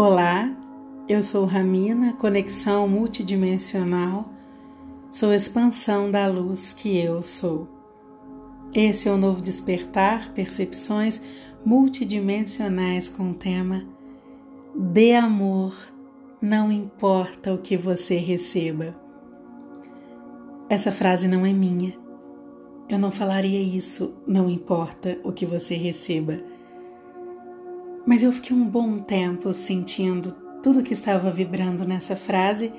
Olá, eu sou Ramina, conexão multidimensional, sou expansão da luz que eu sou. Esse é o novo despertar, percepções multidimensionais com o tema Dê amor, não importa o que você receba. Essa frase não é minha. Eu não falaria isso, não importa o que você receba mas eu fiquei um bom tempo sentindo tudo que estava vibrando nessa frase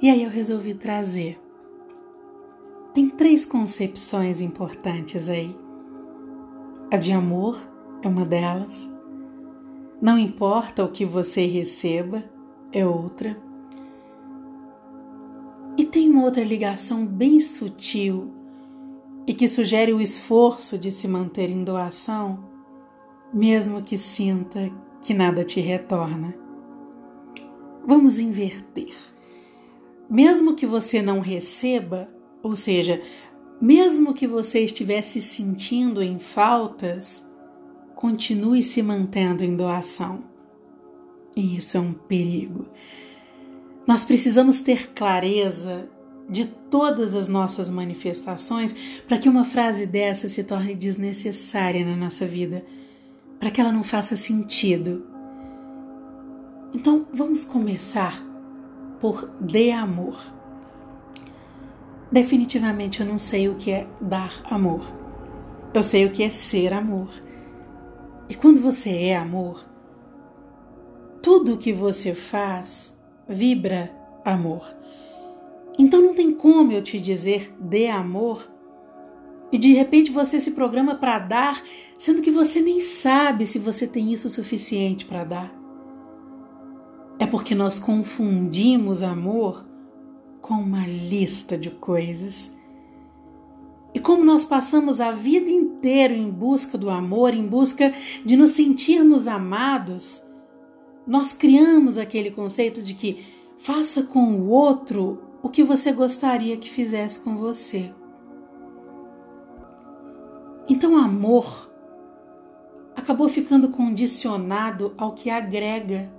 e aí eu resolvi trazer. Tem três concepções importantes aí. A de amor é uma delas. Não importa o que você receba, é outra. E tem uma outra ligação bem sutil e que sugere o esforço de se manter em doação mesmo que sinta que nada te retorna. Vamos inverter. Mesmo que você não receba, ou seja, mesmo que você estivesse sentindo em faltas, continue se mantendo em doação. E isso é um perigo. Nós precisamos ter clareza de todas as nossas manifestações para que uma frase dessa se torne desnecessária na nossa vida para que ela não faça sentido. Então, vamos começar por dê amor. Definitivamente eu não sei o que é dar amor. Eu sei o que é ser amor. E quando você é amor, tudo o que você faz vibra amor. Então não tem como eu te dizer dê amor e de repente você se programa para dar, sendo que você nem sabe se você tem isso suficiente para dar. É porque nós confundimos amor com uma lista de coisas. E como nós passamos a vida inteira em busca do amor, em busca de nos sentirmos amados, nós criamos aquele conceito de que faça com o outro o que você gostaria que fizesse com você. Então, o amor acabou ficando condicionado ao que agrega,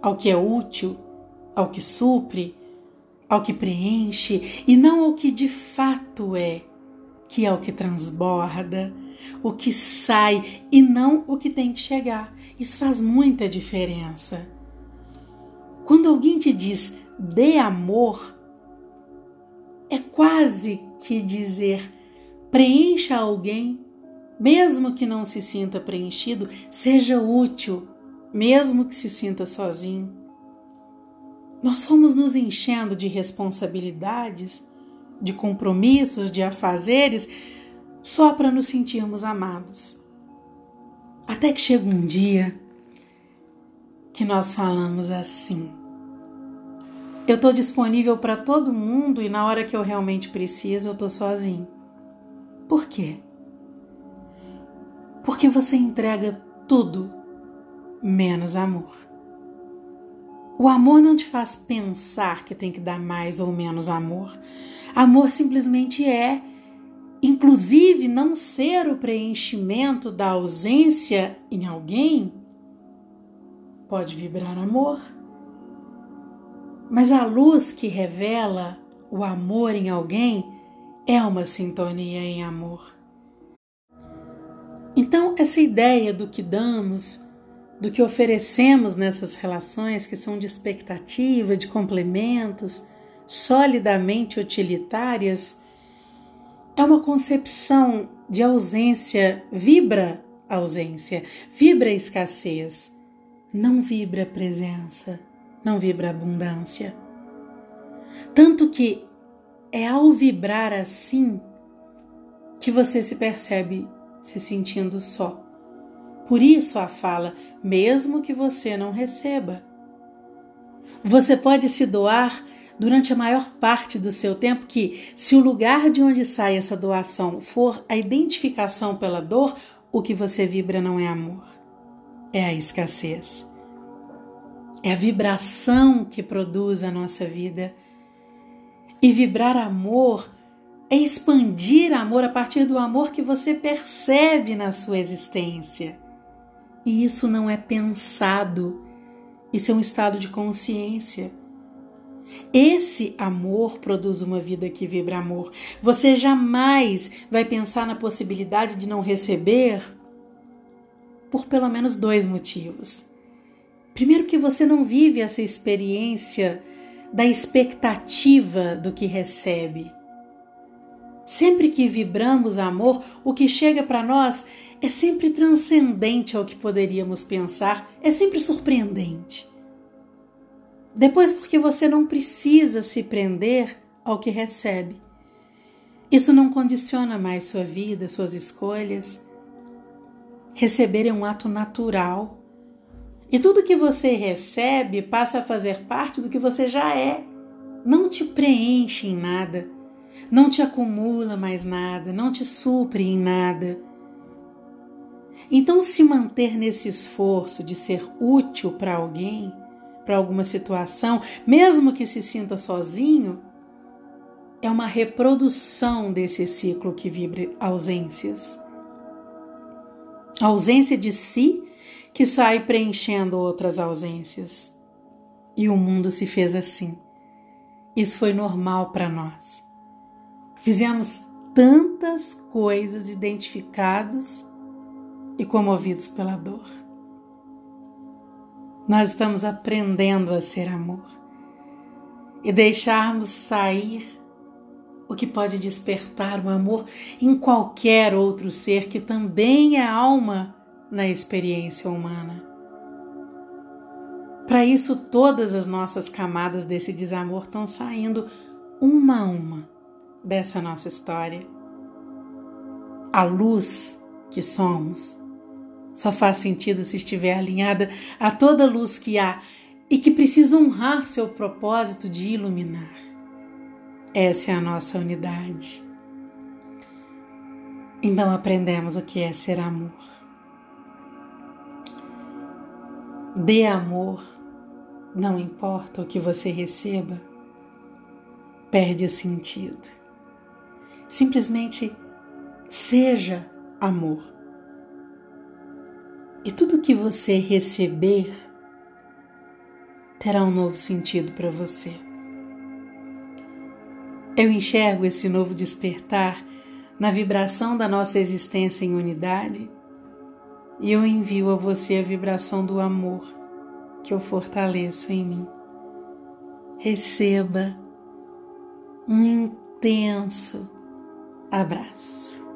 ao que é útil, ao que supre, ao que preenche e não ao que de fato é, que é o que transborda, o que sai e não o que tem que chegar. Isso faz muita diferença. Quando alguém te diz dê amor, é quase que dizer preencha alguém mesmo que não se sinta preenchido, seja útil, mesmo que se sinta sozinho. Nós fomos nos enchendo de responsabilidades, de compromissos, de afazeres, só para nos sentirmos amados. Até que chega um dia que nós falamos assim: eu estou disponível para todo mundo e na hora que eu realmente preciso, eu estou sozinho. Por quê? Porque você entrega tudo menos amor. O amor não te faz pensar que tem que dar mais ou menos amor. Amor simplesmente é, inclusive, não ser o preenchimento da ausência em alguém. Pode vibrar amor. Mas a luz que revela o amor em alguém é uma sintonia em amor. Então, essa ideia do que damos, do que oferecemos nessas relações que são de expectativa, de complementos, solidamente utilitárias, é uma concepção de ausência, vibra ausência, vibra escassez, não vibra presença, não vibra abundância. Tanto que é ao vibrar assim que você se percebe se sentindo só. Por isso a fala, mesmo que você não receba. Você pode se doar durante a maior parte do seu tempo, que, se o lugar de onde sai essa doação for a identificação pela dor, o que você vibra não é amor, é a escassez. É a vibração que produz a nossa vida. E vibrar amor é expandir amor a partir do amor que você percebe na sua existência. E isso não é pensado, Isso é um estado de consciência. Esse amor produz uma vida que vibra amor. Você jamais vai pensar na possibilidade de não receber por pelo menos dois motivos. Primeiro, que você não vive essa experiência da expectativa do que recebe. Sempre que vibramos amor, o que chega para nós é sempre transcendente ao que poderíamos pensar, é sempre surpreendente. Depois, porque você não precisa se prender ao que recebe. Isso não condiciona mais sua vida, suas escolhas. Receber é um ato natural. E tudo que você recebe passa a fazer parte do que você já é. Não te preenche em nada, não te acumula mais nada, não te supre em nada. Então, se manter nesse esforço de ser útil para alguém, para alguma situação, mesmo que se sinta sozinho, é uma reprodução desse ciclo que vibra ausências. A ausência de si que sai preenchendo outras ausências. E o mundo se fez assim. Isso foi normal para nós. Fizemos tantas coisas identificados e comovidos pela dor. Nós estamos aprendendo a ser amor e deixarmos sair o que pode despertar o amor em qualquer outro ser que também é alma na experiência humana. Para isso, todas as nossas camadas desse desamor estão saindo uma a uma dessa nossa história. A luz que somos só faz sentido se estiver alinhada a toda luz que há e que precisa honrar seu propósito de iluminar. Essa é a nossa unidade. Então aprendemos o que é ser amor. Dê amor, não importa o que você receba, perde o sentido. Simplesmente seja amor e tudo que você receber terá um novo sentido para você. Eu enxergo esse novo despertar na vibração da nossa existência em unidade e eu envio a você a vibração do amor que eu fortaleço em mim. Receba um intenso abraço.